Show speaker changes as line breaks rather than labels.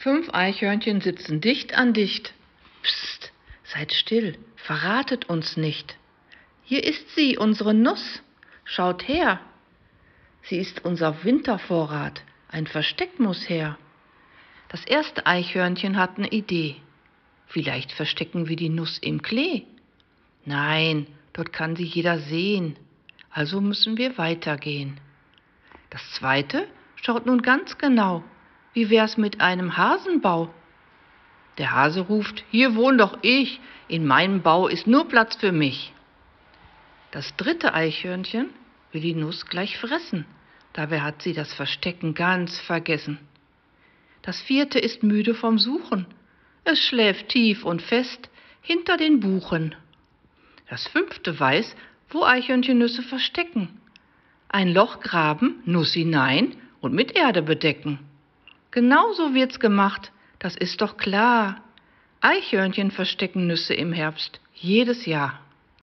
Fünf Eichhörnchen sitzen dicht an dicht. Psst, seid still, verratet uns nicht. Hier ist sie, unsere Nuss. Schaut her. Sie ist unser Wintervorrat. Ein Versteck muss her. Das erste Eichhörnchen hat eine Idee. Vielleicht verstecken wir die Nuss im Klee. Nein, dort kann sie jeder sehen. Also müssen wir weitergehen. Das zweite schaut nun ganz genau. Wie wär's mit einem Hasenbau? Der Hase ruft, hier wohn doch ich, in meinem Bau ist nur Platz für mich. Das dritte Eichhörnchen will die Nuss gleich fressen. Dabei hat sie das Verstecken ganz vergessen. Das vierte ist müde vom Suchen. Es schläft tief und fest hinter den Buchen. Das fünfte weiß, wo Eichhörnchennüsse verstecken. Ein Loch graben, Nuss hinein und mit Erde bedecken. Genauso wird's gemacht, das ist doch klar. Eichhörnchen verstecken Nüsse im Herbst, jedes Jahr.